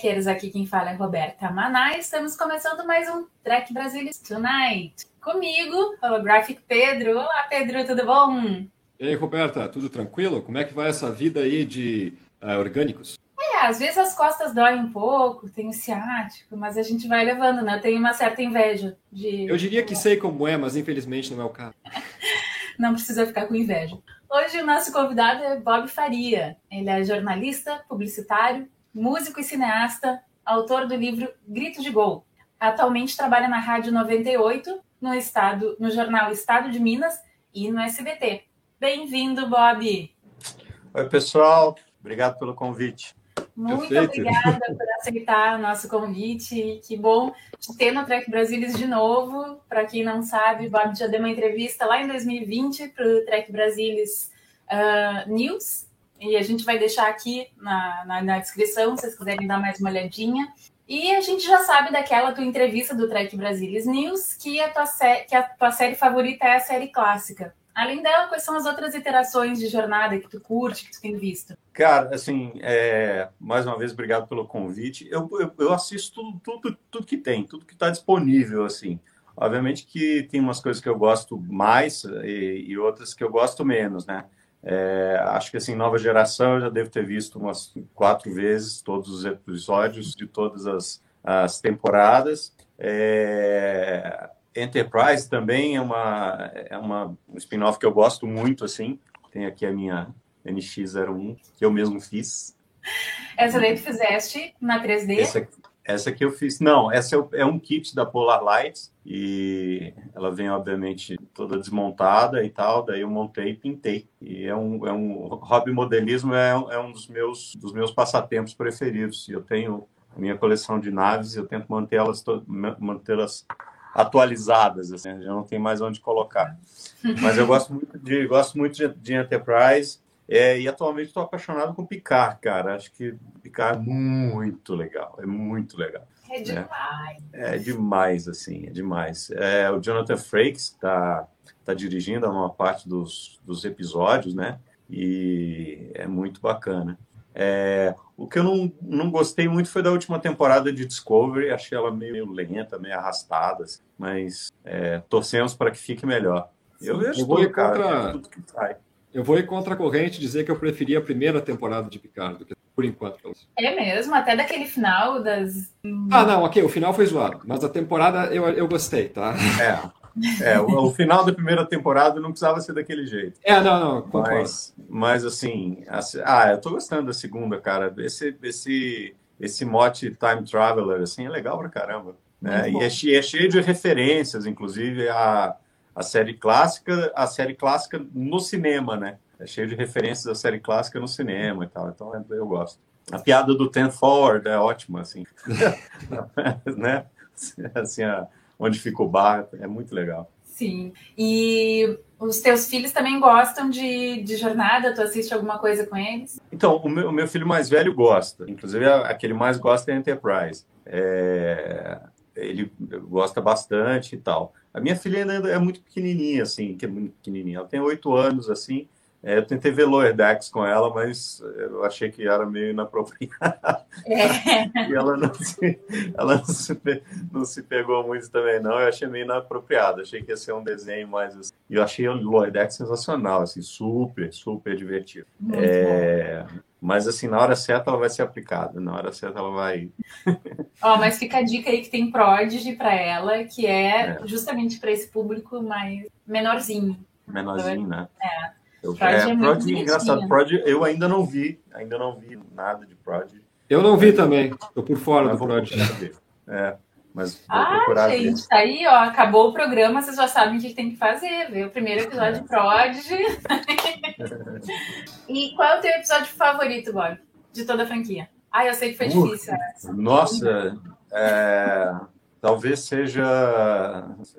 Trekkers! Aqui quem fala é Roberta Maná. Estamos começando mais um Trek Brasilis Tonight. Comigo, Holographic Pedro. Olá, Pedro, tudo bom? E aí, Roberta, tudo tranquilo? Como é que vai essa vida aí de uh, orgânicos? É, às vezes as costas doem um pouco, tem o ciático, mas a gente vai levando, né? Eu tenho uma certa inveja de. Eu diria que sei como é, mas infelizmente não é o caso. não precisa ficar com inveja. Hoje o nosso convidado é Bob Faria. Ele é jornalista, publicitário, músico e cineasta, autor do livro Grito de Gol. Atualmente trabalha na Rádio 98, no estado, no jornal Estado de Minas e no SBT. Bem-vindo, Bob. Oi, pessoal. Obrigado pelo convite. Muito Perfeito. obrigada por aceitar o nosso convite. Que bom te ter no Trek Brasilis de novo. Para quem não sabe, Bob já deu uma entrevista lá em 2020 para o Trek Brasilis ah, News. E a gente vai deixar aqui na, na, na descrição, se vocês quiserem dar mais uma olhadinha. E a gente já sabe daquela tua entrevista do Trek Brasilis News que a tua, que a tua série favorita é a série clássica. Além dela, quais são as outras iterações de jornada que tu curte, que tu tem visto? Cara, assim, é, mais uma vez, obrigado pelo convite. Eu, eu, eu assisto tudo, tudo, tudo que tem, tudo que está disponível, assim. Obviamente que tem umas coisas que eu gosto mais e, e outras que eu gosto menos, né? É, acho que, assim, nova geração eu já devo ter visto umas quatro vezes todos os episódios de todas as, as temporadas. É, Enterprise também é uma é uma um spin-off que eu gosto muito assim. Tem aqui a minha NX01 que eu mesmo fiz. Essa daí tu fizeste na 3D? Essa, essa que eu fiz. Não, essa é, é um kit da Polar Lights e ela vem obviamente toda desmontada e tal. Daí eu montei e pintei. E é um, é um hobby modelismo é, um- é um dos meus dos meus passatempos preferidos. Eu tenho a minha coleção de naves. Eu tento mantê-las to- ma- mantê-las atualizadas, assim, já não tem mais onde colocar. Mas eu gosto muito de, gosto muito de, de Enterprise é, e atualmente estou apaixonado com Picard, cara. Acho que Picard é muito legal, é muito legal. É demais. É demais, assim, é demais. É, o Jonathan Frakes está tá dirigindo a maior parte dos, dos episódios, né? E é muito bacana. É, o que eu não, não gostei muito foi da última temporada de Discovery, achei ela meio lenta, meio arrastada, assim, mas é, torcemos para que fique melhor. Eu vejo Eu vou tudo, cara, contra- tudo que sai. Eu vou ir contra a corrente dizer que eu preferia a primeira temporada de Picard, que- por enquanto. pelo menos. É mesmo, até daquele final das. Ah, não, ok, o final foi zoado, mas a temporada eu, eu gostei, tá? É, é o, o final da primeira temporada não precisava ser daquele jeito. É, não, não, concordo. Mas, mas assim, assim, ah, eu tô gostando da segunda, cara. Esse, esse, esse mote Time Traveler, assim, é legal pra caramba. Né? E é, é cheio de referências, inclusive a, a série clássica, a série clássica no cinema, né? É cheio de referências da série clássica no cinema e tal. Então eu, eu gosto. A piada do Ten Forward é ótima, assim. né? Assim, a- onde fica o bar, é muito legal. Sim. E os teus filhos também gostam de, de jornada? Tu assiste alguma coisa com eles? Então, o meu, o meu filho mais velho gosta. Inclusive, a, a que ele mais gosta é Enterprise. É, ele gosta bastante e tal. A minha filha ainda é muito pequenininha, assim, que é muito pequenininha. Ela tem oito anos, assim. É, eu tentei ver Decks com ela, mas eu achei que era meio inapropriado. É. E ela não se, ela não se, não se pegou muito também, não. Eu achei meio inapropriado. Achei que ia ser um desenho mais... assim. E eu achei o Lower Decks sensacional, assim, super, super divertido. Muito bom. Mas assim, na hora certa ela vai ser aplicada, na hora certa ela vai. Ó, mas fica a dica aí que tem Prodigy pra ela, que é, É. justamente para esse público mais menorzinho. Menorzinho, né? É. Eu, Prod é é, muito Prod, bonitinho. engraçado, Prod eu ainda não vi, ainda não vi nada de Prod. Eu não vi também, tô por fora mas do vou Prod. procurar ver. É, mas vou Ah, procurar ver. gente, tá aí, ó. Acabou o programa, vocês já sabem o que tem que fazer. Ver o primeiro episódio de Prodigy. e qual é o teu episódio favorito, Bob? De toda a franquia? Ah, eu sei que foi Uh. difícil. essa. Nossa, é, talvez seja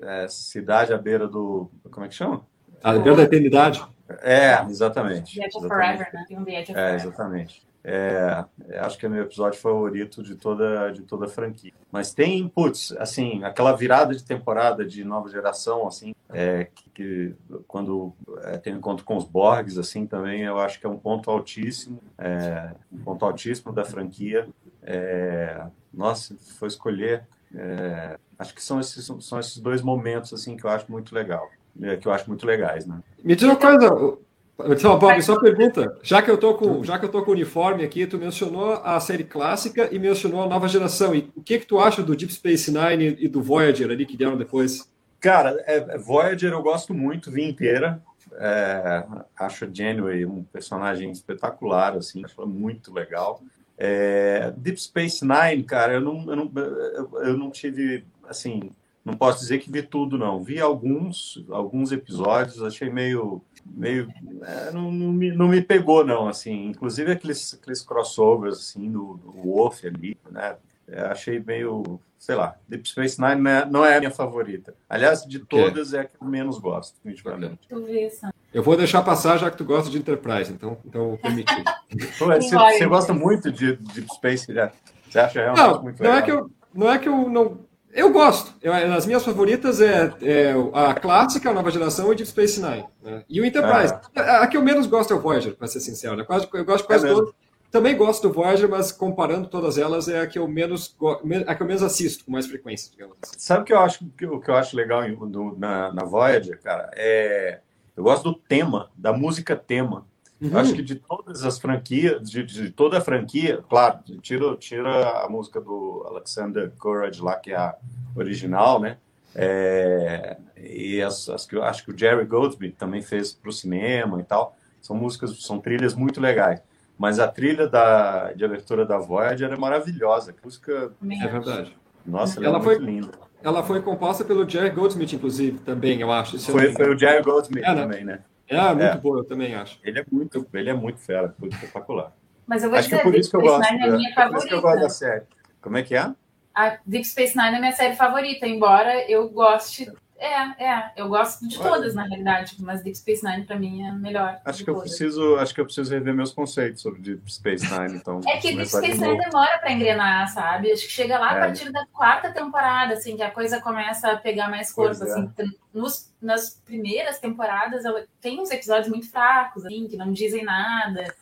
é, Cidade à beira do. Como é que chama? A Beira da Eternidade. É, exatamente. The Edge of exatamente. Forever, né? Tem um The Edge of É, Forever. exatamente. É, acho que é meu episódio favorito de toda, de toda a franquia. Mas tem inputs, assim, aquela virada de temporada de nova geração, assim, é, que, que quando é, tem um encontro com os Borgs, assim, também eu acho que é um ponto altíssimo, é, um ponto altíssimo da franquia. É, nossa, for escolher, é, acho que são esses, são esses dois momentos, assim, que eu acho muito legal, é, que eu acho muito legais, né? Me diz uma coisa, então, Bob, só pergunta. Já que eu tô com, já que eu tô com o uniforme aqui, tu mencionou a série clássica e mencionou a nova geração. E o que que tu acha do Deep Space Nine e do Voyager ali que vieram depois? Cara, é, é, Voyager eu gosto muito, vi inteira. É, acho a Janeway um personagem espetacular, assim, acho muito legal. É, Deep Space Nine, cara, eu não, eu não, eu não tive, assim, não posso dizer que vi tudo, não. Vi alguns, alguns episódios, achei meio, meio, é, não, não, me, não me pegou, não, assim. Inclusive aqueles, aqueles crossovers, assim, do, do Wolf ali, né? É, achei meio, sei lá, Deep Space Nine não é, não é a minha favorita. Aliás, de todas é a que eu menos gosto, definitivamente. Eu vou deixar passar já que tu gosta de Enterprise, então, então eu vou permitir. Pô, Você, você gosta muito de Deep Space, já? Você acha realmente Não, muito não legal? é que eu, não é que eu não. Eu gosto. Eu, as minhas favoritas é, é a clássica, a nova geração e Deep Space Nine. né? E o Enterprise. A, a que eu menos gosto é o Voyager, para ser sincero. né? Quase, eu gosto de quase É todas. Também gosto do Voyager, mas comparando todas elas, é a que eu menos, a que eu menos assisto com mais frequência, digamos assim. Sabe o que eu acho que, o que eu acho legal do- na, na Voyager, cara? É, eu gosto do tema, da música tema. Uhum. Eu acho que de todas as franquias, de, de toda a franquia, claro, tira, tira a música do Alexander Courage lá, que é a original, né? É, e as, as que eu acho que o Jerry Goldsmith também fez para o cinema e tal. São músicas, são trilhas muito legais. Mas a trilha da, de abertura da Voyager é maravilhosa. A música, É verdade. nossa, ela, Ela é foi- muito linda. Ela foi composta pelo Jerry Goldsmith, inclusive, também, eu acho. se eu Foi, foi o Jerry Goldsmith É, né? também, né? É, muito É. boa, eu também acho. Ele é muito, ele é muito fera, muito espetacular. Mas eu vou Acho que dizer, é por Deep isso que eu Space gosto. Nine é minha é por isso que eu gosto da favorita. série. Como é que é? A Deep Space Nine é minha série favorita, embora eu goste. É, é, eu gosto de todas, na realidade, mas Deep Space Nine pra mim é a melhor. Acho que eu todas. preciso, acho que eu preciso rever meus conceitos sobre Deep Space Nine, então. É que Deep Space. Nine demora pra engrenar, sabe? Acho que chega lá a É. partir da quarta temporada, assim, que a coisa começa a pegar mais corpo, é. assim. Tem- Nos, nas primeiras temporadas, tem uns episódios muito fracos, assim, que não dizem nada.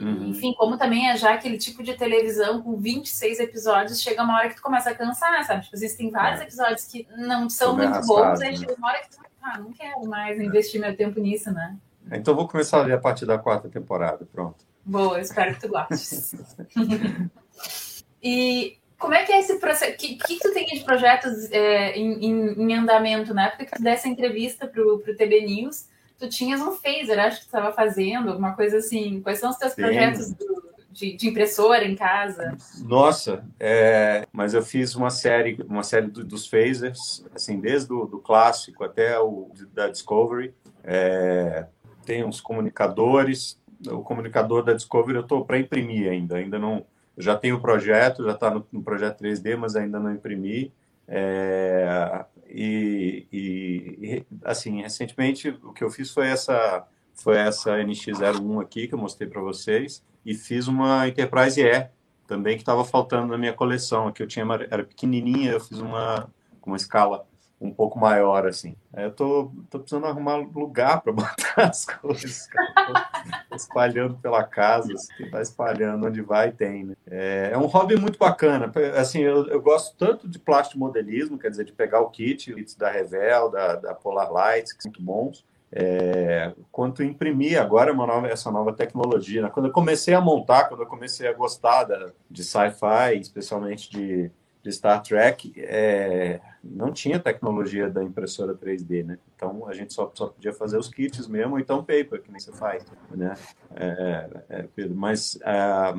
Uhum. Enfim, como também é já aquele tipo de televisão com 26 episódios, chega uma hora que tu começa a cansar, sabe? Tipo, existem vários É. episódios que não são muito bons, aí né? chega uma hora que tu, ah, não quero mais investir meu tempo nisso, né? Então vou começar a ver a partir da quarta temporada, pronto. Boa, espero que tu gostes. e como é que é esse processo? O que, que tu tem de projetos é, em, em- andamento? Na época que tu desse a entrevista pro, pro TB News, tu tinhas um phaser, acho que tu estava fazendo, alguma coisa assim. Quais são os teus Sim. projetos do- de, de impressora em casa? Nossa, é, mas eu fiz uma série, uma série do- dos phasers, assim, desde o do clássico até o da Discovery. É, tem uns comunicadores. O comunicador da Discovery eu estou para imprimir ainda, ainda não. Já tenho o projeto, já está no, no projeto 3D, mas ainda não imprimi. É, e, e- assim, recentemente o que eu fiz foi essa foi essa NX01 aqui que eu mostrei para vocês e fiz uma Enterprise E também que estava faltando na minha coleção. Aqui eu tinha era pequenininha, eu fiz uma com uma escala um pouco maior assim. Eu tô, tô precisando arrumar lugar para botar as coisas. espalhando pela casa, assim, vai espalhando onde vai tem. Né? É, é um hobby muito bacana. Assim, eu, eu gosto tanto de plástico modelismo, quer dizer, de pegar o kit, o kit da Revel, da, da Polar Lights, que são muito bons. É, quanto imprimir agora nova, essa nova tecnologia. né? Quando eu comecei a montar, quando eu comecei a gostar da, de sci-fi, especialmente de, de Star Trek, é, não tinha tecnologia da impressora 3D, né? Então a gente só, só podia fazer os kits mesmo, então paper, que nem você faz, né? É, é, Pedro, mas ah,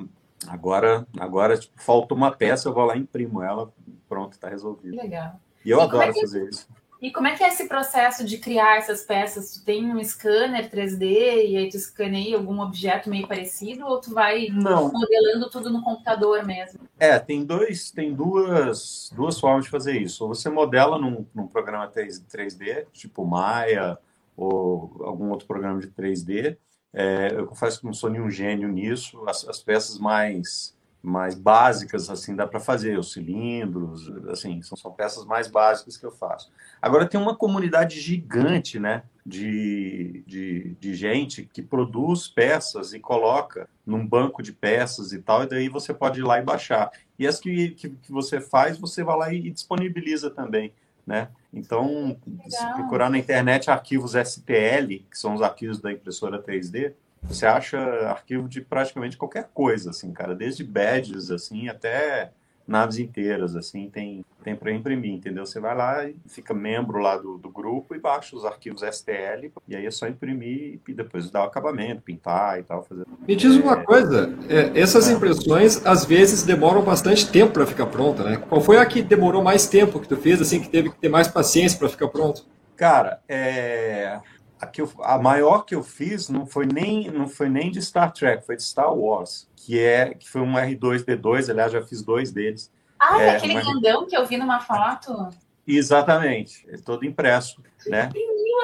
agora, agora tipo, falta uma peça, eu vou lá e imprimo ela, pronto, está resolvido. Legal. E eu E é adoro que- fazer isso. E como é que é esse processo de criar essas peças? Tu tem um scanner 3D e aí tu escaneia algum objeto meio parecido ou tu vai Não, modelando tudo no computador mesmo? É, tem dois, tem duas, duas formas de fazer isso. Ou você modela num, num programa 3, 3D, tipo Maya ou algum outro programa de 3D. É, eu confesso que não sou nenhum gênio nisso. As, as peças mais mais básicas assim dá para fazer os cilindros assim são, são peças mais básicas que eu faço. Agora tem uma comunidade gigante né de, de, de gente que produz peças e coloca num banco de peças e tal e daí você pode ir lá e baixar. E as que, que, que você faz você vai lá e, e disponibiliza também né? Então Legal. se procurar na internet arquivos STL que são os arquivos da impressora 3D você acha arquivo de praticamente qualquer coisa, assim, cara, desde badges, assim, até naves inteiras, assim, tem, tem para imprimir, entendeu? Você vai lá e fica membro lá do, do grupo e baixa os arquivos STL, e aí é só imprimir e depois dar o acabamento, pintar e tal. Fazer... Me diz uma coisa, é, essas impressões às vezes demoram bastante tempo para ficar pronta, né? Qual foi a que demorou mais tempo que tu fez, assim, que teve que ter mais paciência para ficar pronto? Cara, é a, que eu, a maior que eu fiz não foi nem não foi nem de Star Trek, foi de Star Wars, que é que foi um R2D2, aliás já fiz dois deles. Ah, é, aquele grandão que eu vi numa foto. Exatamente, é todo impresso, né?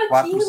Quatro,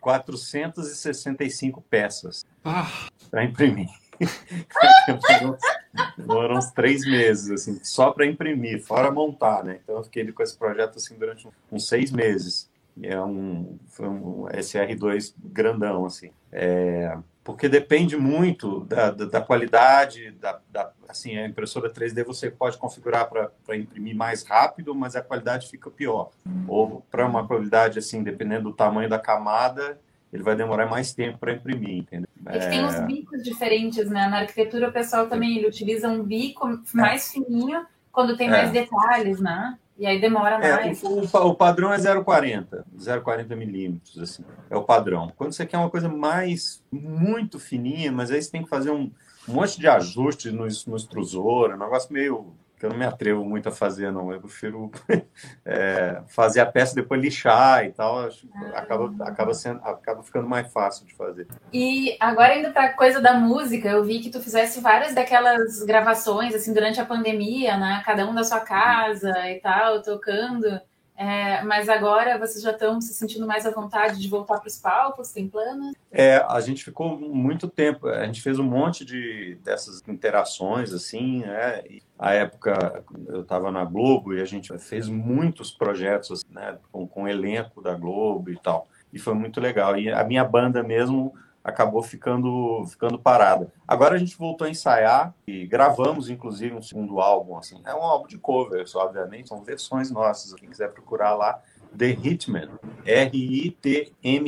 465 peças ah. para imprimir. Foram uns três meses, assim, só para imprimir, fora montar, né? Então eu fiquei com esse projeto assim durante uns seis meses é um, foi um SR2 grandão, assim. É, porque depende muito da, da, da qualidade, da, da, assim, a impressora 3D você pode configurar para imprimir mais rápido, mas a qualidade fica pior. Ou para uma qualidade, assim, dependendo do tamanho da camada, ele vai demorar mais tempo para imprimir, entendeu? É que tem uns bicos diferentes, né? Na arquitetura o pessoal também ele utiliza um bico mais fininho quando tem é. mais detalhes, né? E aí demora é, mais. O, o, padrão é 0,40, 0,40 milímetros, assim. É o padrão. Quando você quer uma coisa mais, muito fininha, mas aí você tem que fazer um, um monte de ajustes no, no extrusor, um negócio meio eu não me atrevo muito a fazer, não. Eu prefiro é, fazer a peça depois lixar e tal. Acho, ah. acaba, acaba, sendo, acaba ficando mais fácil de fazer. E agora indo para coisa da música, eu vi que tu fizesse várias daquelas gravações assim durante a pandemia, né? Cada um da sua casa e tal, tocando. É, mas agora vocês já estão se sentindo mais à vontade de voltar para os palcos? Tem planos? É, a gente ficou muito tempo, a gente fez um monte de dessas interações, assim, né? A época eu estava na Globo e a gente fez muitos projetos assim, né, com, com o elenco da Globo e tal. E foi muito legal. E a minha banda mesmo acabou ficando, ficando parada. Agora a gente voltou a ensaiar e gravamos, inclusive, um segundo álbum. Assim. É um álbum de covers, obviamente, são versões nossas. Quem quiser procurar lá, The Hitman, R-I-T-M-E-N.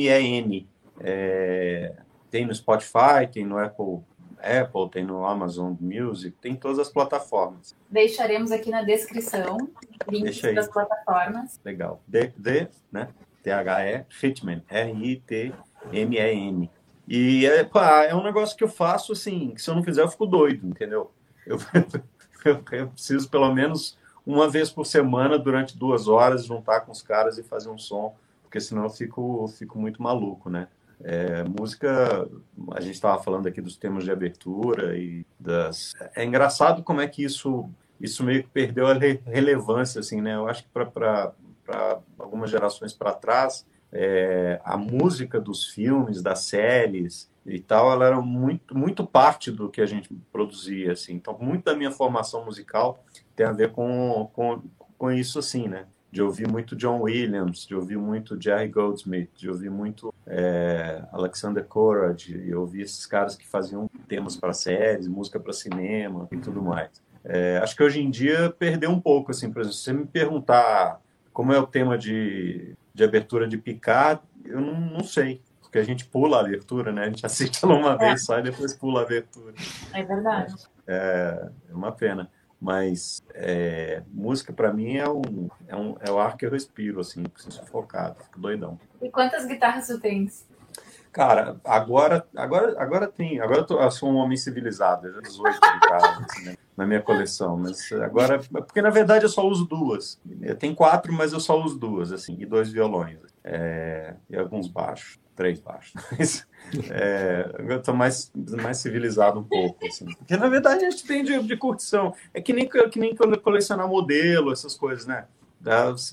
É, tem no Spotify, tem no Apple, Apple, tem no Amazon Music, tem todas as plataformas. Deixaremos aqui na descrição links das plataformas. Legal. The, the né? T-H-E, Hitman, R-I-T-M-E-N. E é, pá, é um negócio que eu faço assim, que se eu não fizer eu fico doido, entendeu? Eu, eu, eu, preciso pelo menos uma vez por semana, durante duas horas, juntar com os caras e fazer um som, porque senão eu fico, fico muito maluco, né? É, música, a gente estava falando aqui dos temas de abertura e das. É engraçado como é que isso, isso meio que perdeu a relevância, assim, né? Eu acho que para algumas gerações para trás, é, a música dos filmes, das séries e tal, ela era muito, muito parte do que a gente produzia, assim. Então, muito da minha formação musical tem a ver com, com, com isso, assim, né? De ouvir muito John Williams, de ouvir muito Jerry Goldsmith, de ouvir muito é, Alexander Courage, de ouvir esses caras que faziam temas para séries, música para cinema e tudo mais. É, acho que hoje em dia perdeu um pouco, assim, por exemplo, se você me perguntar como é o tema de de abertura de Picard, eu não, não sei. Porque a gente pula a abertura, né? A gente assiste ela uma é. vez só e depois pula a abertura. É verdade. É, é uma pena. Mas é, música para mim é, um, é, um, é o ar que eu respiro, assim, preciso focado, fico doidão. E quantas guitarras tu tens? Cara, agora, agora, agora tem. Agora eu, tô, eu sou um homem civilizado, já 18 guitarras assim, né, na minha coleção. Mas agora, porque na verdade eu só uso duas. Eu tenho quatro, mas eu só uso duas, assim, e dois violões. É, e alguns baixos, três baixos. é, eu tô mais, mais civilizado um pouco, assim. Porque na verdade a gente tem de, de curtição. É que nem, que nem quando colecionar modelo, essas coisas, né?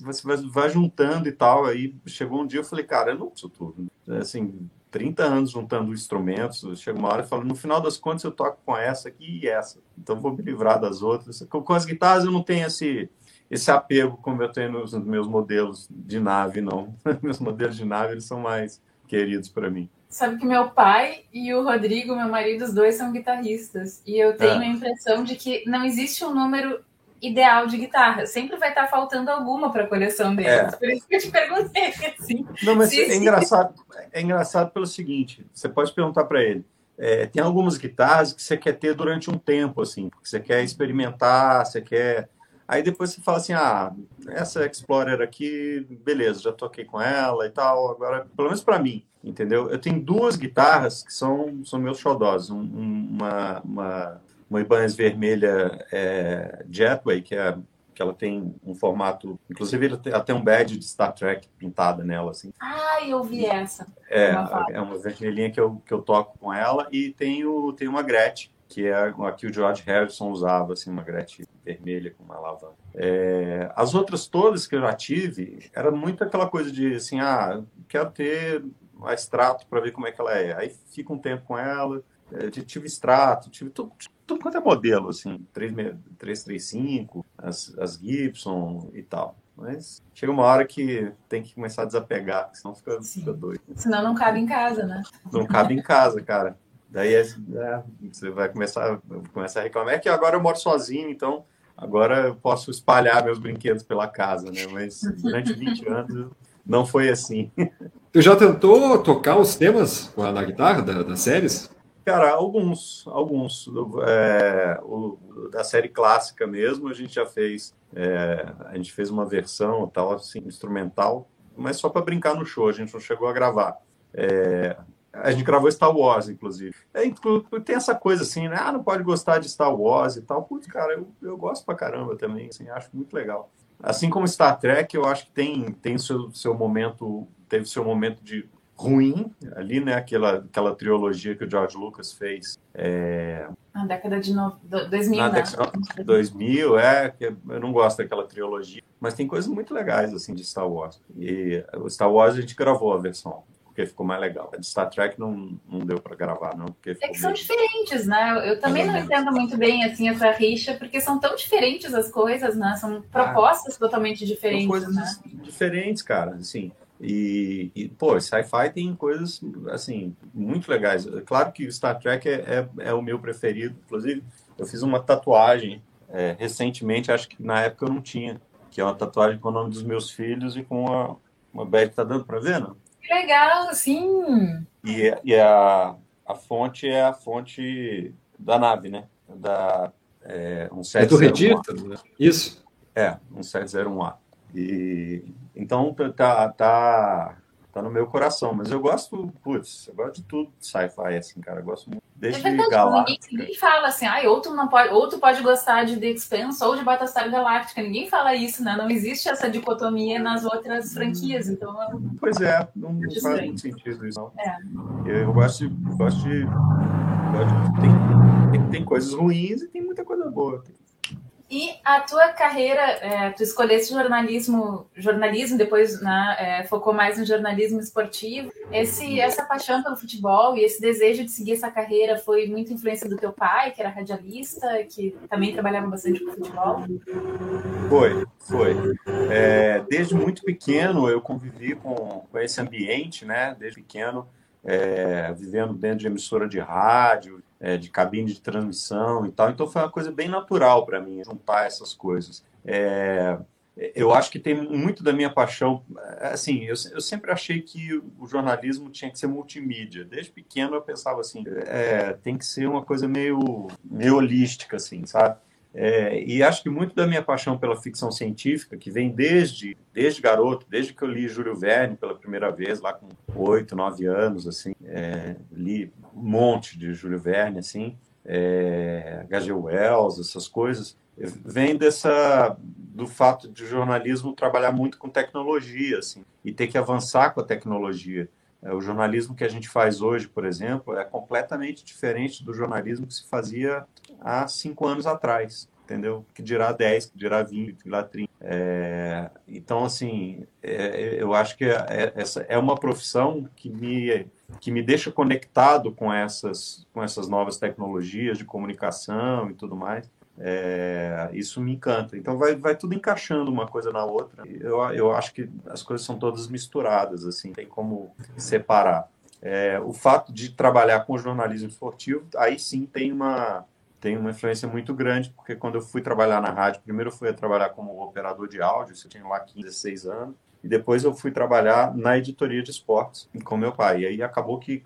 você vai juntando e tal. Aí chegou um dia eu falei, cara, eu não preciso tudo. Assim, 30 anos juntando instrumentos, chega uma hora e fala, no final das contas eu toco com essa aqui e essa. Então vou me livrar das outras. Com as guitarras eu não tenho esse esse apego como eu tenho nos meus modelos de nave, não. meus modelos de nave eles são mais queridos para mim. Sabe que meu pai e o Rodrigo, meu marido, os dois são guitarristas. E eu tenho é. a impressão de que não existe um número ideal de guitarra. Sempre vai estar faltando alguma para a coleção deles. É. Por isso que eu te perguntei. Assim, não, mas é engraçado, é engraçado pelo seguinte: você pode perguntar para ele. É, tem algumas guitarras que você quer ter durante um tempo, assim, porque você quer experimentar, você quer Aí depois você fala assim, ah, essa Explorer aqui, beleza, já toquei com ela e tal. Agora, pelo menos para mim, entendeu? Eu tenho duas guitarras que são, são meus xodós. Um, uma, uma, uma Ibanez vermelha é, Jetway, que é que ela tem um formato, inclusive tem um badge de Star Trek pintada nela, assim. Ah, eu vi essa. É, é uma vermelhinha que eu, que eu toco com ela e tenho, tenho uma Gretchen, que é a que o George Harrison usava, assim, uma Gretchen vermelha com uma lava. É, as outras todas que eu já tive, era muito aquela coisa de, assim, ah, quero ter a extrato para ver como é que ela é. Aí fica um tempo com ela, é, tive extrato, tive tudo, tudo quanto é modelo, assim, 335, as, as Gibson e tal. Mas chega uma hora que tem que começar a desapegar, senão fica, fica doido. Senão não cabe em casa, né? Não cabe em casa, cara. Daí é, é, você vai começar, começar a reclamar. É que agora eu moro sozinho, então agora eu posso espalhar meus brinquedos pela casa, né? Mas durante 20 anos não foi assim. Tu já tentou tocar os temas na guitarra da, das séries? Cara, alguns, alguns. É, o, da série clássica mesmo, a gente já fez. É, a gente fez uma versão tal, assim, instrumental, mas só para brincar no show, a gente não chegou a gravar. É, a gente gravou Star Wars, inclusive. É, tem essa coisa assim, né? Ah, não pode gostar de Star Wars e tal. Putz, cara, eu, eu gosto pra caramba também, assim, acho muito legal. Assim como Star Trek, eu acho que tem, tem seu, seu momento, teve seu momento de ruim ali, né? Aquela, aquela trilogia que o George Lucas fez. É... Na década de no... 2000, Na né? década 2000, é. Eu não gosto daquela trilogia. Mas tem coisas muito legais, assim, de Star Wars. E o Star Wars a gente gravou a versão porque ficou mais legal. A de Star Trek não, não deu para gravar, não. Porque é que são diferentes, né? Eu também não entendo muito bem assim essa rixa, porque são tão diferentes as coisas, né? São propostas ah, totalmente diferentes. São coisas né? diferentes, cara. Assim, e, e pô, sci-fi tem coisas assim muito legais. Claro que Star Trek é, é, é o meu preferido. Inclusive, eu fiz uma tatuagem é, recentemente, acho que na época eu não tinha, que é uma tatuagem com o nome dos meus filhos e com uma, uma badge, tá dando para ver, não? Que legal, sim. E, e a, a fonte é a fonte da nave, né? Da é, um é do Redita, né? Isso. É, um 701A. E então tá, tá tá no meu coração. Mas eu gosto, putz, eu gosto de tudo sci-fi, assim, cara. Eu gosto muito. Desde é verdade, Ninguém, ninguém, fala assim, ah, outro não pode, outro pode gostar de The Expanse ou de Battlestar Galactica. Ninguém fala isso, né? Não existe essa dicotomia nas outras franquias. Então, eu... pois é, não, não faz muito sentido isso. Não. É. Eu, eu gosto de. Gosto de, gosto de tem, tem, tem, coisas ruins e tem muita coisa boa. E a tua carreira, é, tu escolheste jornalismo, jornalismo, depois né, é, focou mais no jornalismo esportivo. Esse, essa paixão pelo futebol e esse desejo de seguir essa carreira foi muita influência do teu pai, que era radialista, que também trabalhava bastante com futebol? Foi, foi. É, desde muito pequeno eu convivi com, com esse ambiente, né? Desde pequeno, é, vivendo dentro de emissora de rádio, é, de cabine de transmissão e tal. Então foi uma coisa bem natural para mim juntar essas coisas. É, eu acho que tem muito da minha paixão. Assim, eu, eu, sempre achei que o jornalismo tinha que ser multimídia. Desde pequeno eu pensava assim, é, tem que ser uma coisa meio, meio holística, assim, sabe? É, e acho que muito da minha paixão pela ficção científica, que vem desde, desde garoto, desde que eu li Júlio Verne pela primeira vez, lá com oito, nove anos, assim, é, li um monte de Júlio Verne, assim, é, H.G. Wells, essas coisas, vem dessa do fato de o jornalismo trabalhar muito com tecnologia, assim, e ter que avançar com a tecnologia. É, o jornalismo que a gente faz hoje, por exemplo, é completamente diferente do jornalismo que se fazia há cinco anos atrás. entendeu? Que dirá 10, que dirá 20, que dirá 30. É, então, assim, é, eu acho que é, essa é uma profissão que me, que me deixa conectado com essas, com essas novas tecnologias de comunicação e tudo mais. É, isso me encanta. Então vai, vai tudo encaixando uma coisa na outra. Eu, eu acho que as coisas são todas misturadas, assim, tem como separar. É, o fato de trabalhar com jornalismo esportivo, aí sim tem uma, tem uma influência muito grande, porque quando eu fui trabalhar na rádio, primeiro eu fui trabalhar como operador de áudio, eu tinha lá 15, 16 anos, e depois eu fui trabalhar na editoria de esportes com meu pai. E aí acabou que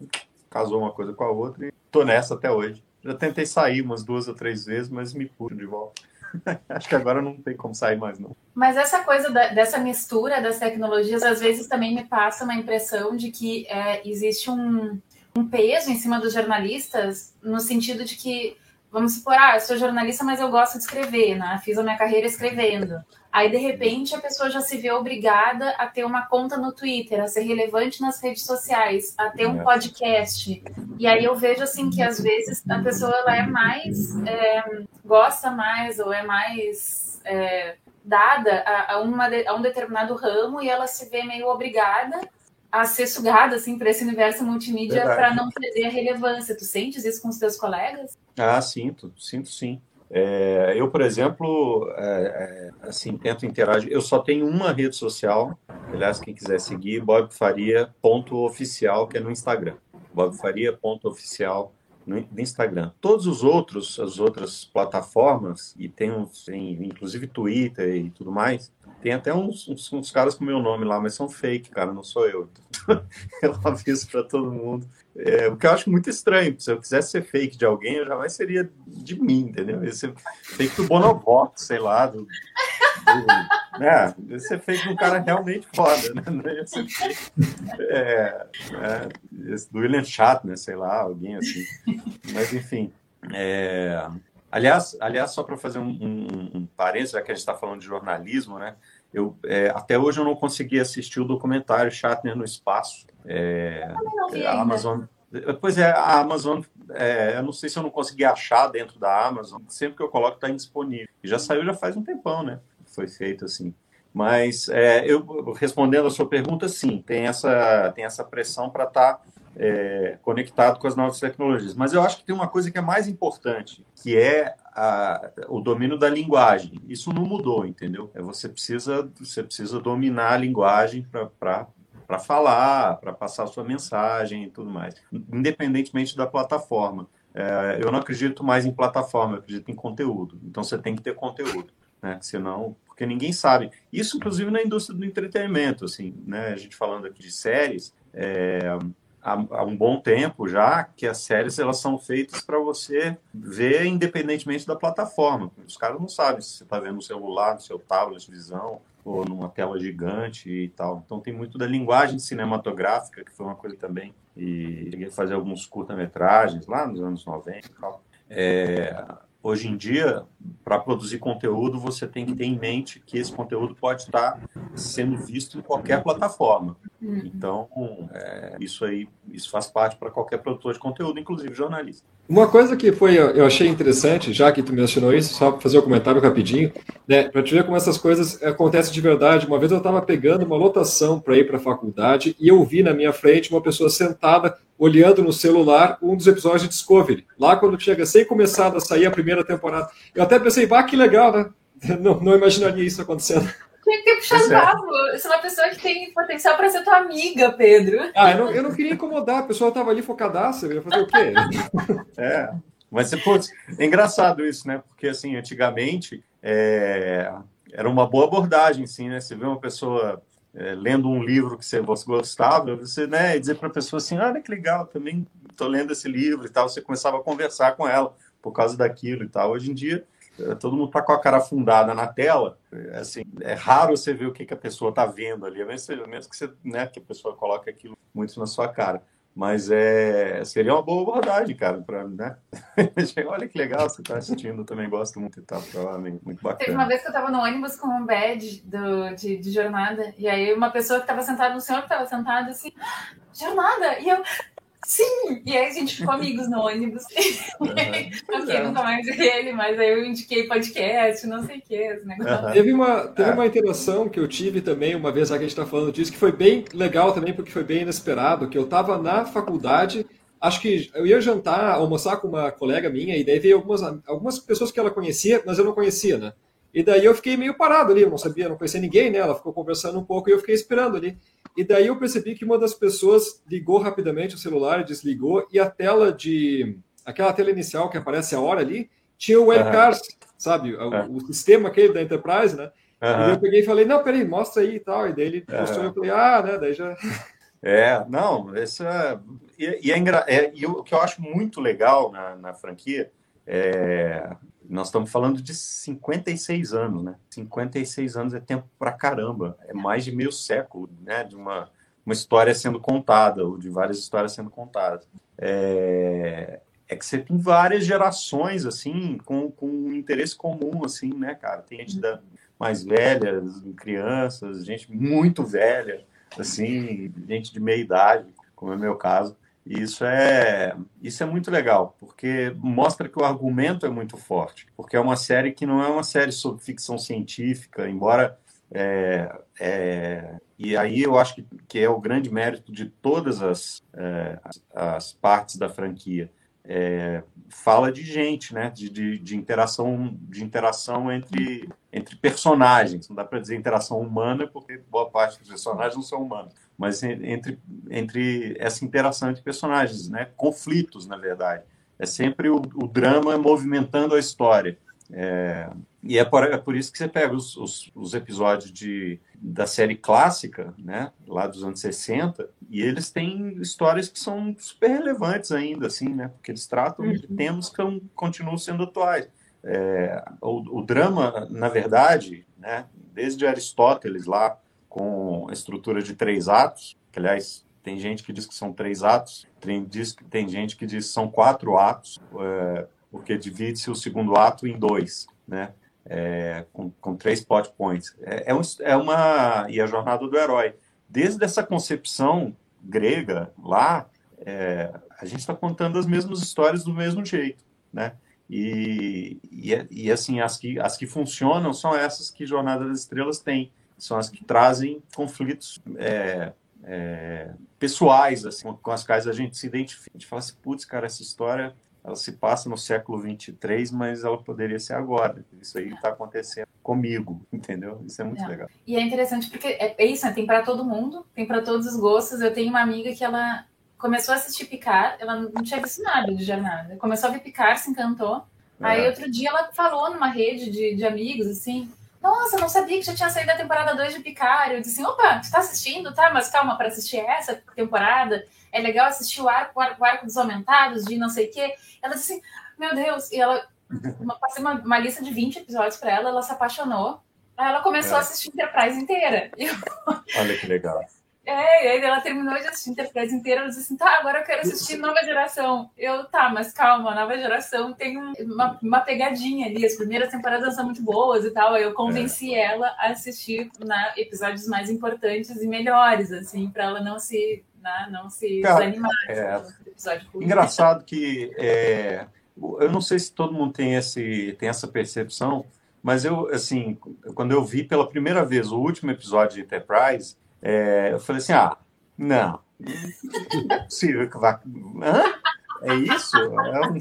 casou uma coisa com a outra e tô nessa até hoje. Já tentei sair umas duas ou três vezes, mas me puxo de volta. Acho que agora não tem como sair mais, não. Mas essa coisa da, dessa mistura das tecnologias, às vezes também me passa uma impressão de que é, existe um, um peso em cima dos jornalistas, no sentido de que vamos supor, ah, eu sou jornalista, mas eu gosto de escrever, né? Fiz a minha carreira escrevendo. Aí, de repente, a pessoa já se vê obrigada a ter uma conta no Twitter, a ser relevante nas redes sociais, a ter um é. podcast. E aí eu vejo, assim, que às vezes a pessoa ela é mais, é, gosta mais ou é mais é, dada a, a, uma, a um determinado ramo e ela se vê meio obrigada a ser sugada assim para esse universo multimídia para não perder a relevância. Tu sentes isso com os teus colegas? Ah, sinto, sinto sim. É, eu, por exemplo, é, é, assim, tento interagir. Eu só tenho uma rede social, aliás, quem quiser seguir, bobfaria.oficial, que é no Instagram. bobfaria.oficial no Instagram. Todos os outros, as outras plataformas, e tem, tem inclusive Twitter e tudo mais, tem até uns, uns, uns, caras com meu nome lá, mas são fake, cara, não sou eu. eu aviso para todo mundo. É, o que eu acho muito estranho, se eu quisesse ser fake de alguém, eu jamais seria de mim, entendeu? Ia ser fake do Bonovox, sei lá, do, do, né? Ia ser fake de um cara realmente foda, né? Ia ser fake, é, é, do William Shatner, sei lá, alguém assim. Mas, enfim, é, Aliás, aliás só para fazer um, um, um parênteses, já que a gente está falando de jornalismo, né? Eu, é, até hoje eu não consegui assistir o documentário Shatner no Espaço. É, a Amazon. Pois é, a Amazon, é, eu não sei se eu não consegui achar dentro da Amazon, sempre que eu coloco está indisponível. E já saiu já faz um tempão, né? Foi feito assim. Mas é, eu respondendo a sua pergunta, sim, tem essa, tem essa pressão para estar tá é, conectado com as novas tecnologias. Mas eu acho que tem uma coisa que é mais importante, que é a, o domínio da linguagem. Isso não mudou, entendeu? É, você precisa você precisa dominar a linguagem para para falar, para passar a sua mensagem e tudo mais, independentemente da plataforma. É, eu não acredito mais em plataforma, eu acredito em conteúdo. Então você tem que ter conteúdo, né? Senão, porque ninguém sabe. Isso, inclusive, na indústria do entretenimento, assim, né? A gente falando aqui de séries, é, há, há, um bom tempo já que as séries elas são feitas para você ver independentemente da plataforma. Os caras não sabem se você está vendo no celular, no seu tablet, visão ou numa tela gigante e tal. Então tem muito da linguagem cinematográfica, que foi uma coisa também. E cheguei fazer alguns curta-metragens lá nos anos 90 e tal. É, hoje em dia, para produzir conteúdo, você tem que ter em mente que esse conteúdo pode estar sendo visto em qualquer plataforma. Uhum. Então, é, isso aí, isso faz parte para qualquer produtor de conteúdo, inclusive jornalista. Uma coisa que foi, eu achei interessante, já que tu mencionou isso, só para fazer um comentário rapidinho, né, para te ver como essas coisas acontecem de verdade. Uma vez eu estava pegando uma lotação para ir para a faculdade e eu vi na minha frente uma pessoa sentada olhando no celular um dos episódios de Discovery. Lá quando chega sem começar a sair a primeira temporada. Eu até pensei, bah, que legal, né? Não, não imaginaria isso acontecendo. Tinha que ter puxado papo. Você é uma pessoa que tem potencial para ser tua amiga, Pedro. Ah, eu não, eu não queria incomodar. A pessoa estava ali focadaça. Eu ia fazer o quê? É. Mas, putz, é engraçado isso, né? Porque, assim, antigamente é, era uma boa abordagem, sim, né? Você vê uma pessoa é, lendo um livro que você gostava, você né, dizer para a pessoa assim, olha que legal, também estou lendo esse livro e tal. Você começava a conversar com ela por causa daquilo e tal. Hoje em dia, eh, todo mundo está com a cara afundada na tela. É, assim, é raro você ver o que, que a pessoa está vendo ali, mesmo que, você, né, que a pessoa coloque aquilo muito na sua cara. Mas é, seria uma boa abordagem, cara, para, né? Olha que legal, você está assistindo, também gosto muito e tal, provavelmente, muito bacana. Teve uma vez que eu estava no ônibus com um badge do, de, de jornada, e aí uma pessoa que estava sentada, um senhor que estava sentado assim, jornada, e eu, Sim, e aí a gente ficou amigos no ônibus. Uhum. ok, nunca mais vi ele, mas aí eu indiquei podcast, não sei o que, esse negócio. Uhum. Teve, uma, teve é. uma interação que eu tive também, uma vez já que a gente está falando disso, que foi bem legal também, porque foi bem inesperado, que eu estava na faculdade, acho que eu ia jantar, almoçar com uma colega minha, e daí veio algumas, algumas pessoas que ela conhecia, mas eu não conhecia, né? E daí eu fiquei meio parado ali, eu não sabia, não conhecia ninguém, né? Ela ficou conversando um pouco e eu fiquei esperando ali. E daí eu percebi que uma das pessoas ligou rapidamente o celular, desligou, e a tela de. aquela tela inicial que aparece a hora ali, tinha o webcast, uhum. sabe? O, uhum. o, sistema aquele da Enterprise, né? Uhum. E eu peguei e falei, não, peraí, mostra aí e tal. E daí ele mostrou, eu falei, ah, né? Daí já. É, não, essa. E, e, é, engra... é, e o que eu acho muito legal na, na franquia é nós estamos falando de 56 anos, né? 56 anos é tempo pra caramba. É mais de meio século, né? De uma, uma história sendo contada, ou de várias histórias sendo contadas. É, é que você tem várias gerações, assim, com, com um interesse comum, assim, né, cara? Tem gente da, mais velha, crianças, gente muito velha, assim, gente de meia idade, como é o meu caso. Isso é, isso é muito legal, porque mostra que o argumento é muito forte, porque é uma série que não é uma série sobre ficção científica, embora. É, é, e aí eu acho que, que é o grande mérito de todas as, é, as partes da franquia. É, fala de gente, né? De, de, de, interação, de interação entre, entre personagens. Não dá para dizer interação humana, porque boa parte dos personagens não são humanos mas entre, entre essa interação entre personagens, né? conflitos, na verdade. É sempre o, o drama movimentando a história. É, e é por, é por, isso que você pega os, os, os, episódios de, da série clássica, né, lá dos anos 60, e eles têm histórias que são super relevantes ainda, assim, né, porque eles tratam uhum. de temas que continuam sendo atuais. É, o, o, drama, na verdade, né, desde Aristóteles lá, com estrutura de três atos, que, aliás, tem gente que diz que são três atos, tem, diz, tem gente que diz que são quatro atos, é, porque divide-se o segundo ato em dois, né? É, com, com, três plot points. É, é, um, é, uma. E a jornada do herói. Desde essa concepção grega lá, é, a gente está contando as mesmas histórias do mesmo jeito, né? E, e, e, assim, as que, as que funcionam são essas que Jornada das Estrelas tem são as que trazem conflitos é, é, pessoais, assim, com as quais a gente se identifica. A gente fala assim, putz, cara, essa história ela se passa no século 23, mas ela poderia ser agora. Isso aí está acontecendo comigo, entendeu? Isso é muito é. legal. E é interessante porque é, é isso, né? tem para todo mundo, tem para todos os gostos. Eu tenho uma amiga que ela começou a assistir Picar, ela não tinha visto nada de jornada. Começou a ver Picar, se encantou. Aí é. outro dia ela falou numa rede de, de amigos, assim, nossa, não sabia que já tinha saído a temporada 2 de Picard. Eu disse assim, opa, tu tá assistindo? Tá, mas calma, para assistir essa temporada, é legal assistir o arco, o arco, o arco dos aumentados, de não sei o quê. Ela disse assim, meu Deus, e ela uma, passei uma, uma lista de 20 episódios para ela, ela se apaixonou. Aí ela começou é. a assistir Enterprise inteira. Eu... Olha que legal. É, e aí ela terminou de assistir Enterprise inteira, ela disse assim, tá, agora eu quero assistir Nova Geração. Eu, tá, mas calma, Nova Geração tem uma, uma pegadinha ali, as primeiras temporadas são muito boas e tal, aí eu convenci é. ela a assistir na, episódios mais importantes e melhores, assim, para ela não se, né, não se Cara, desanimar. É, episódio engraçado que, é, eu não sei se todo mundo tem, esse, tem essa percepção, mas eu, assim, quando eu vi pela primeira vez o último episódio de Enterprise, é, eu falei assim, ah, não, é possível que vá... Hã? É isso? É um,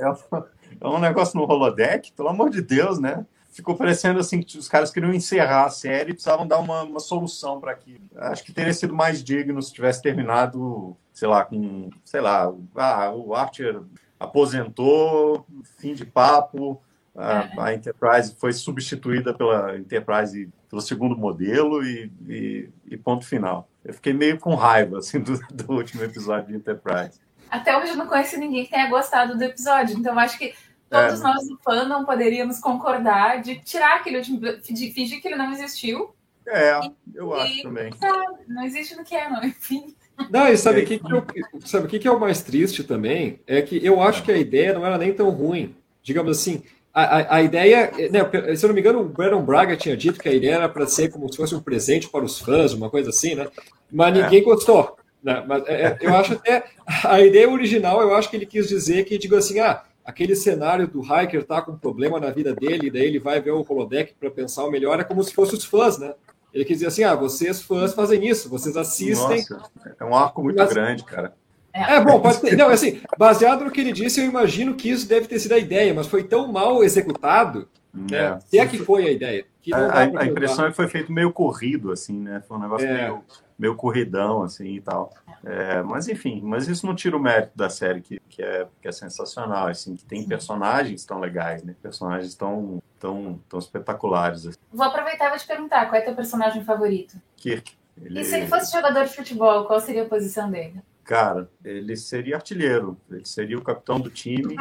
é, um, é um negócio no holodeck? Pelo amor de Deus, né? Ficou parecendo assim que os caras queriam encerrar a série e precisavam dar uma, uma solução para aquilo. Acho que teria sido mais digno se tivesse terminado, sei lá, com, sei lá, ah, o Archer aposentou, fim de papo, a, a, Enterprise foi substituída pela Enterprise pelo segundo modelo e, e, e, ponto final. Eu fiquei meio com raiva assim, do, do, último episódio de Enterprise. Até hoje eu não conheço ninguém que tenha gostado do episódio, então acho que todos é. nós do fandom poderíamos concordar de tirar aquele último, de fingir que ele não existiu. É, eu acho também. Tá, não existe no que é, não, enfim. Não, e sabe o que, que, eu, sabe que, que é o mais triste também? É que eu acho que a ideia não era nem tão ruim. Digamos assim, a, a, ideia, né, se eu não me engano, o Brandon Braga tinha dito que a ideia era para ser como se fosse um presente para os fãs, uma coisa assim, né? Mas é. ninguém gostou. Não, mas é, é, eu acho até a ideia original, eu acho que ele quis dizer que digo assim, ah, aquele cenário do hiker tá com problema na vida dele, daí ele vai ver o holodeck para pensar o melhor, é como se fossem os fãs, né? Ele quis dizer assim, ah, vocês fãs fazem isso, vocês assistem. Nossa, é um arco muito mas, grande, cara. É, bom, pode ter. Não, assim, baseado no que ele disse, eu imagino que isso deve ter sido a ideia, mas foi tão mal executado. É. Né? Se é que foi a ideia. a, a impressão é que foi feito meio corrido, assim, né? Foi um negócio é. meio, meio corridão, assim e tal. É, mas enfim, mas isso não tira o mérito da série, que, que, é, que é sensacional, assim, que tem personagens tão legais, né? Personagens tão, tão, tão espetaculares. Assim. Vou aproveitar e vou te perguntar, qual é teu personagem favorito? Kirk. Ele... E se ele fosse jogador de futebol, qual seria a posição dele? Cara, ele seria artilheiro, ele seria o capitão do time,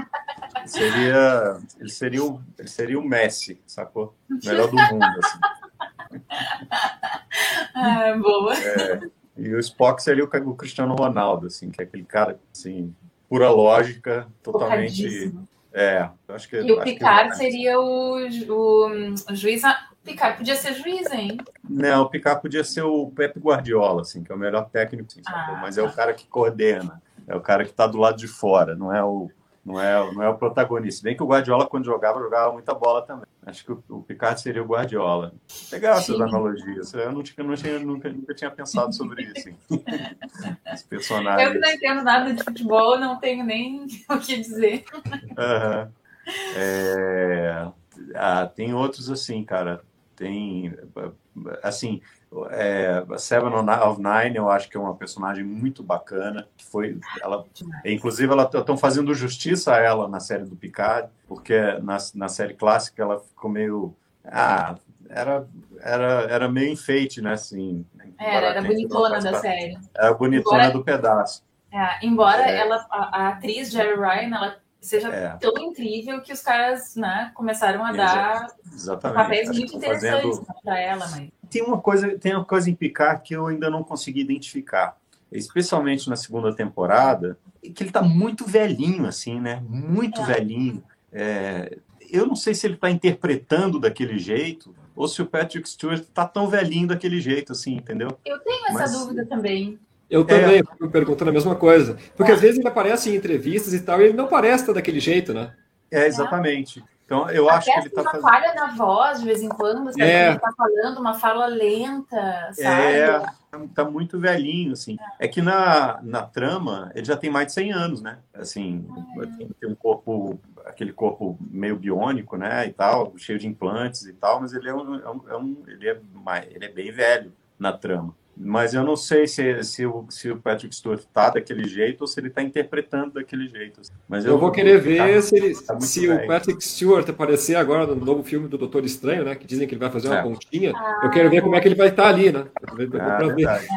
seria, ele seria o, ele seria o Messi, sacou? Melhor do mundo, assim. Ah, boa. É, e o Spock seria o, o, Cristiano Ronaldo, assim, que é aquele cara, assim, pura lógica, totalmente... É, acho que... E o Picard que... seria o, o, o juiz Picard podia ser juiz, hein? Não, o Picard podia ser o Pepe Guardiola, assim, que é o melhor técnico, assim, ah, mas é o cara que coordena, é o cara que está do lado de fora, não é o não é, não é o protagonista. Bem que o Guardiola, quando jogava, jogava muita bola também. Acho que o, o Picard seria o Guardiola. Legal essas analogias. Eu não tinha, não tinha, nunca, nunca tinha pensado sobre isso. Os personagens. Eu que não entendo nada de futebol, não tenho nem o que dizer. Uhum. É... Ah, tem outros assim, cara tem assim é, Seven of Nine eu acho que é uma personagem muito bacana que foi ela inclusive ela estão fazendo justiça a ela na série do Picard porque na, na série clássica ela ficou meio ah era era era meio enfeite né assim era, era bonitona da série era bonitona embora, do pedaço é, embora é. ela a, a atriz Jerry Ryan ela seja é. tão incrível que os caras né, começaram a dar Exatamente. papéis Acho muito interessantes fazendo... para ela. Mas... Tem uma coisa, tem uma coisa em Picard que eu ainda não consegui identificar, especialmente na segunda temporada, que ele está muito velhinho, assim, né? Muito é. velhinho. É... eu não sei se ele está interpretando daquele jeito ou se o Patrick Stewart está tão velhinho daquele jeito, assim, entendeu? Eu tenho essa Mas... dúvida também. Eu também, é. fico perguntando a mesma coisa. Porque é. às vezes ele aparece em entrevistas e tal, e ele não parece daquele jeito, né? É, exatamente. Então, eu acho que ele está fazendo. falha na voz de vez em quando, sabe? É. Ele está falando uma fala lenta, sabe? É, tá muito velhinho, assim. É. é que na, na trama, ele já tem mais de 100 anos, né? Assim, é. tem um corpo, aquele corpo meio biônico, né? E tal, cheio de implantes e tal, mas ele é um, é um, é um ele, é mais, ele é bem velho na trama. Mas eu não sei se, se, o, se o Patrick Stewart está daquele jeito ou se ele está interpretando daquele jeito. Mas eu, eu vou querer ver tá, se, ele, tá se o Patrick Stewart aparecer agora no novo filme do Doutor Estranho, né? Que dizem que ele vai fazer uma é. pontinha. Eu quero ver como é que ele vai estar tá ali, né? Ah, verdade,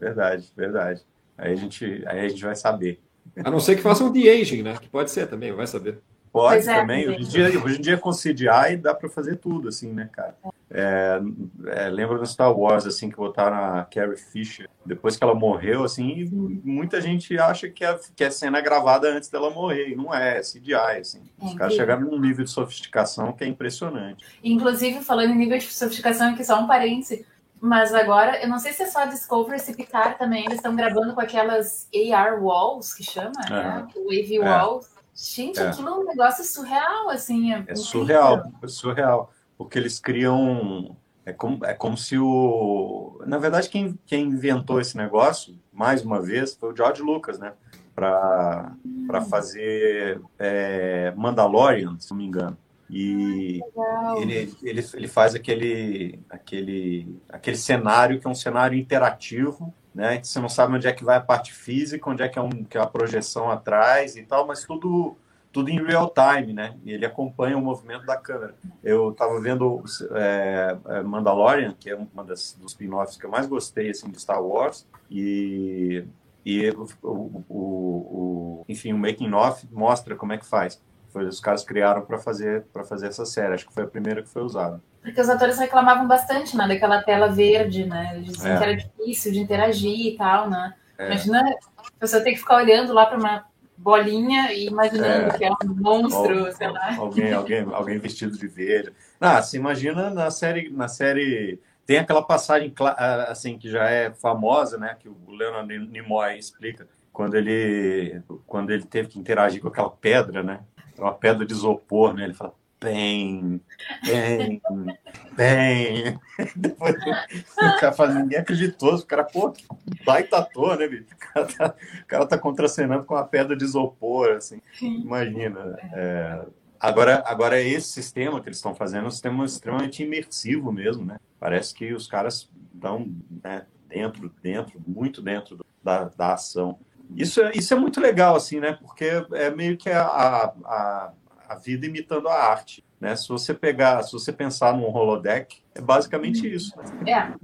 verdade, verdade. Aí a, gente, aí a gente vai saber. A não ser que faça um de-aging, né? Que pode ser também, vai saber. Pode é, também. Hoje em, dia, hoje em dia com CGI dá para fazer tudo, assim, né, cara? É, é, lembro do Star Wars, assim, que botaram a Carrie Fisher. Depois que ela morreu, assim, muita gente acha que é, que é cena gravada antes dela morrer. E não é, é CGI, assim. É Os caras chegaram num nível de sofisticação que é impressionante. Inclusive, falando em nível de sofisticação, aqui só um parêntese. Mas agora, eu não sei se é só Discovery, se Picard também, eles estão gravando com aquelas AR walls, que chama, né? O AV walls Gente, é. aquilo é um negócio surreal, assim. É, é surreal, é surreal. Porque eles criam. É como, é como se o. Na verdade, quem, quem inventou esse negócio, mais uma vez, foi o George Lucas, né? Para hum. fazer é, Mandalorian, se não me engano. E ah, ele, ele, ele faz aquele, aquele, aquele cenário que é um cenário interativo né? Você não sabe onde é que vai a parte física, onde é que é, um, que é a projeção atrás e tal, mas tudo tudo em real time, né? E ele acompanha o movimento da câmera. Eu estava vendo é, é, Mandalorian, que é uma das dos spin-offs que eu mais gostei assim de Star Wars, e e o, o, o enfim o making of mostra como é que faz. Foi os caras criaram para fazer para fazer essa série. Acho que foi a primeira que foi usada. Porque os atores reclamavam bastante, né? Daquela tela verde, né? Eles diziam é. que era difícil de interagir e tal, né? É. Imagina a pessoa ter que ficar olhando lá para uma bolinha e imaginando é. que é um monstro, Al, sei lá. Alguém, alguém, alguém vestido de verde. Ah, se imagina na série, na série Tem aquela passagem assim que já é famosa, né, que o Leonard Nimoy explica quando ele quando ele teve que interagir com aquela pedra, né? Uma pedra de isopor, né? Ele fala bem, bem, bem. Depois, o cara fala, ninguém acreditou. O cara, pô, que baita ator, né, bicho? O cara tá, o cara tá contracenando com uma pedra de isopor, assim. Imagina. É, agora, agora, esse sistema que eles estão fazendo é um sistema extremamente imersivo mesmo, né? Parece que os caras estão né, dentro, dentro, muito dentro da, da ação. Isso é, isso é muito legal, assim, né? Porque é meio que a, a, a vida imitando a arte. Né? Se você pegar, se você pensar num holodeck, é basicamente isso. Né?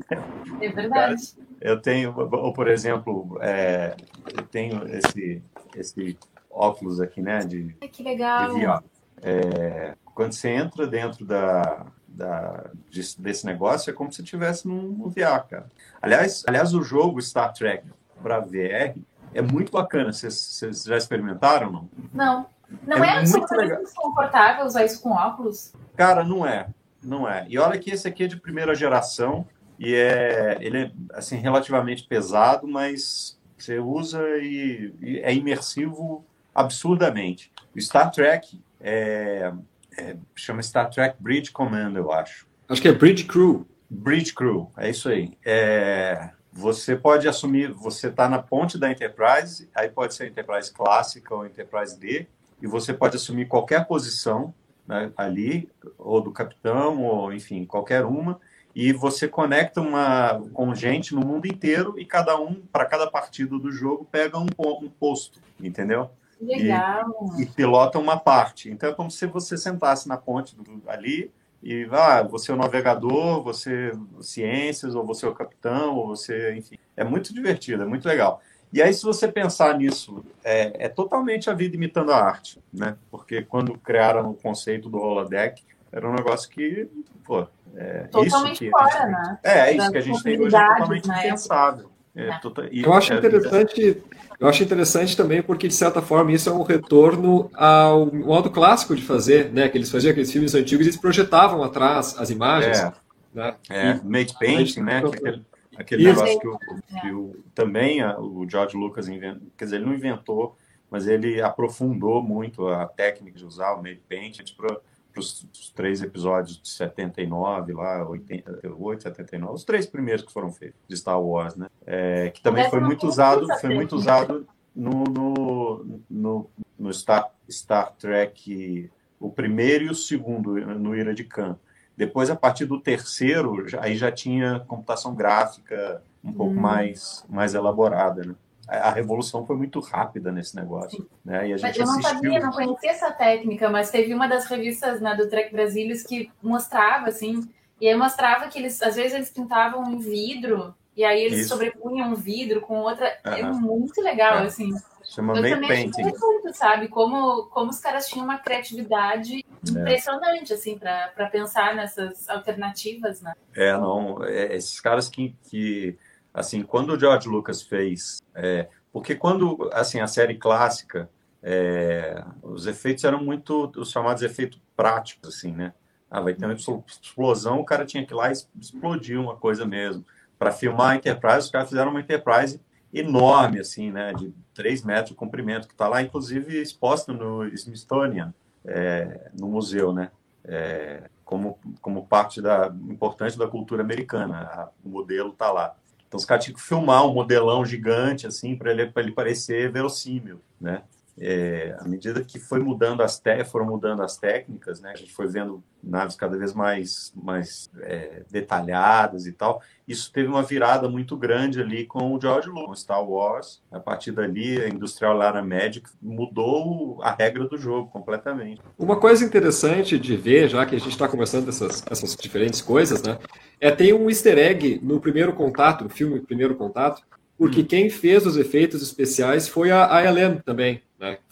É, é verdade. Eu tenho, ou por exemplo, é, eu tenho esse, esse óculos aqui, né? De, que legal. De VR. É, quando você entra dentro da, da, desse negócio, é como se estivesse num VR, cara. Aliás, aliás, o jogo Star Trek para VR é muito bacana. Vocês, já experimentaram, não? Não. Não é, é absolutamente desconfortável usar isso com óculos? Cara, não é. Não é. E olha que esse aqui é de primeira geração e é ele é assim relativamente pesado, mas você usa e, e é imersivo absurdamente. O Star Trek é, é, chama Star Trek Bridge Command, eu acho. Acho que é Bridge Crew. Bridge Crew, é isso aí. É, você pode assumir, você está na ponte da Enterprise, aí pode ser Enterprise clássica ou Enterprise D, e você pode assumir qualquer posição né, ali, ou do capitão, ou enfim, qualquer uma, e você conecta uma com gente no mundo inteiro e cada um, para cada partido do jogo, pega um, um posto, entendeu? Legal. E, e, pilota uma parte. Então é como se você sentasse na ponte do, ali e ah, você é o navegador, você ciências, ou você é o capitão, ou você, enfim. É muito divertido, é muito legal. E aí, se você pensar nisso, é, é, totalmente a vida imitando a arte, né? Porque quando criaram o conceito do holodeck, era um negócio que, pô, é totalmente isso que fora, gente, né? É, é isso que a gente tem hoje é totalmente né? impensável. É, é. tota, eu acho é interessante, eu acho interessante também porque de certa forma isso é um retorno ao modo clássico de fazer, né? Que eles faziam aqueles filmes antigos e eles projetavam atrás as imagens. É, né? é e, made painting, né? Aquele, aquele negócio que, o, que o, também a, o George Lucas inventou, quer dizer, ele não inventou, mas ele aprofundou muito a técnica de usar o made painting para os três episódios de 79, lá, 88, 79, os três primeiros que foram feitos de Star Wars, né? É, que também foi muito usado, foi muito usado no, no, no, no Star, Star Trek, o primeiro e o segundo, no Ira de Khan. Depois, a partir do terceiro, aí já tinha computação gráfica um pouco hum. mais, mais elaborada, né? A revolução foi muito rápida nesse negócio. Né? E a gente eu não assistiu... sabia, não conhecia essa técnica, mas teve uma das revistas né, do Trek Brasilis que mostrava, assim, e aí mostrava que eles, às vezes, eles pintavam um vidro, e aí eles Isso. sobrepunham um vidro com outra. Uhum. É muito legal, é. assim. Chama eu também painting. Muito, sabe? Como, como os caras tinham uma criatividade é. impressionante, assim, para pensar nessas alternativas, né? É, não. É, esses caras que, que assim, quando o George Lucas fez, é, porque quando, assim, a série clássica, é, os efeitos eram muito os chamados efeitos práticos, assim, né? Ah, vai ter uma explosão, o cara tinha que ir lá e explodir uma coisa mesmo. Para filmar a Enterprise, os caras fizeram uma Enterprise enorme, assim, né? De 3 metros de comprimento, que está lá, inclusive, exposta no Smithsonian, é, no museu, né? É, como, como parte da importante da cultura americana. o modelo está lá. Então os caras tinham que filmar um modelão gigante assim para ele, ele parecer verossímil, né? É, à medida que foi mudando as foram mudando as técnicas, né? A gente foi vendo naves cada vez mais, mais é, detalhadas e tal. Isso teve uma virada muito grande ali com o George Lucas, Star Wars. A partir dali, a Industrial Lara Magic mudou a regra do jogo completamente. Uma coisa interessante de ver, já que a gente está conversando essas, essas diferentes coisas, né? É tem um Easter egg no primeiro contato, no filme Primeiro Contato, porque hum. quem fez os efeitos especiais foi a, a Ellen também,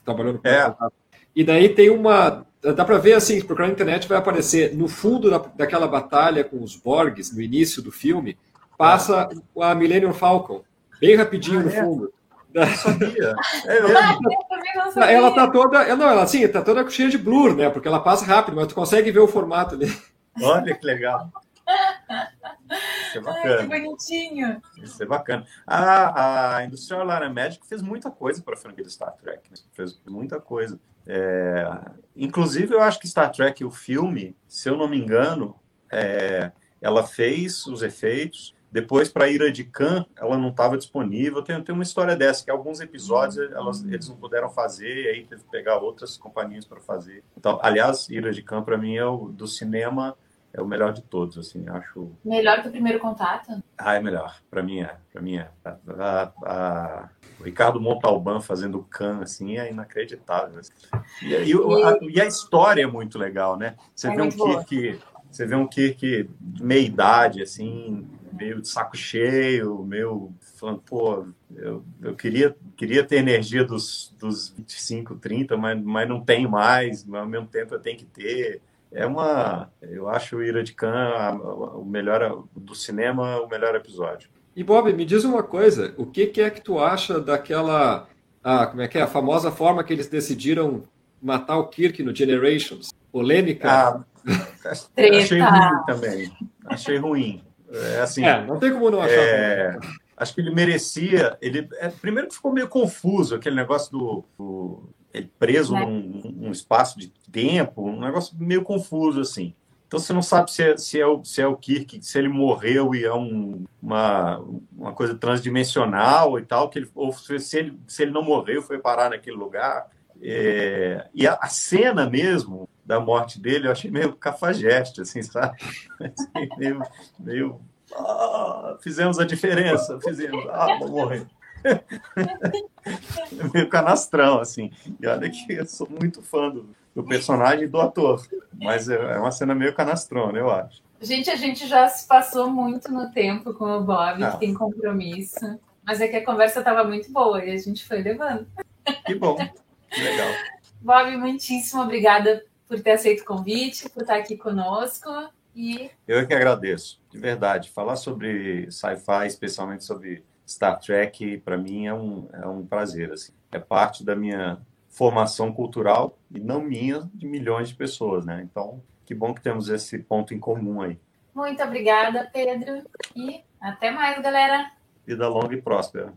Trabalhando com é. E daí tem uma. Dá para ver assim, procurar na internet vai aparecer no fundo da, daquela batalha com os Borgs, no início do filme, passa a Millennium Falcon, bem rapidinho ah, no é? fundo. Eu sabia. É, eu ela tá toda. Não, ela assim, tá toda cheia de blur, né? Porque ela passa rápido, mas tu consegue ver o formato ali. Olha que legal. Isso é bacana. Ai, que bonitinho. Isso é bacana. A, a Industrial Light Magic fez muita coisa para a franquia do Star Trek. Né? Fez muita coisa. É, inclusive, eu acho que Star Trek, o filme, se eu não me engano, é, ela fez os efeitos. Depois, para Ira de Khan, ela não estava disponível. Tem, tem uma história dessa, que alguns episódios elas, eles não puderam fazer, e aí teve que pegar outras companhias para fazer. Então, aliás, Ira de Khan, para mim, é o do cinema é o melhor de todos, assim, acho. Melhor que o primeiro contato? Ah, é melhor. Para mim é. Para mim é. A, a, a, o Ricardo Montalban fazendo Khan, assim, é inacreditável. Assim. E, e, a, e, a, história é muito legal, né? Você é vê um Kirk, você vê um Kirk meia idade, assim, meio de saco cheio, meio falando, pô, eu, eu queria, queria ter energia dos, dos 25, 30, mas, mas não tenho mais, mas ao mesmo tempo eu tenho que ter é uma. Eu acho o Ira de Khan o melhor do cinema, o melhor episódio. E Bob, me diz uma coisa: o que, que é que tu acha daquela. Ah, como é que é? A famosa forma que eles decidiram matar o Kirk no Generations? Polêmica? Ah, achei ruim também. Achei ruim. É, assim, é, não tem como não achar. É, acho que ele merecia. Ele, é, primeiro que ficou meio confuso aquele negócio do, do preso né? num, num, espaço de tempo, um negócio meio confuso assim. Então você não sabe se é, se é, o, se é o Kirk, se ele morreu e é um, uma, uma coisa transdimensional e tal, que ele, ou se ele, se ele não morreu foi parar naquele lugar. É, e a, a, cena mesmo da morte dele eu achei meio cafajeste, assim, sabe? Assim, meio, meio ah, fizemos a diferença, fizemos, ah, vou morrer. meio canastrão, assim. E olha que eu sou muito fã do, do personagem e do ator. Mas é, é uma cena meio canastrona, eu acho. Gente, a gente já se passou muito no tempo com o Bob, ah. que tem compromisso. Mas é que a conversa estava muito boa e a gente foi levando. Que bom, que legal. Bob, muitíssimo obrigada por ter aceito o convite, por estar aqui conosco. E... Eu é que agradeço, de verdade. Falar sobre sci-fi, especialmente sobre Star Trek, para mim, é um, é um prazer. Assim. É parte da minha formação cultural e não minha, de milhões de pessoas, né? Então, que bom que temos esse ponto em comum aí. Muito obrigada, Pedro. E até mais, galera. Vida longa e próspera.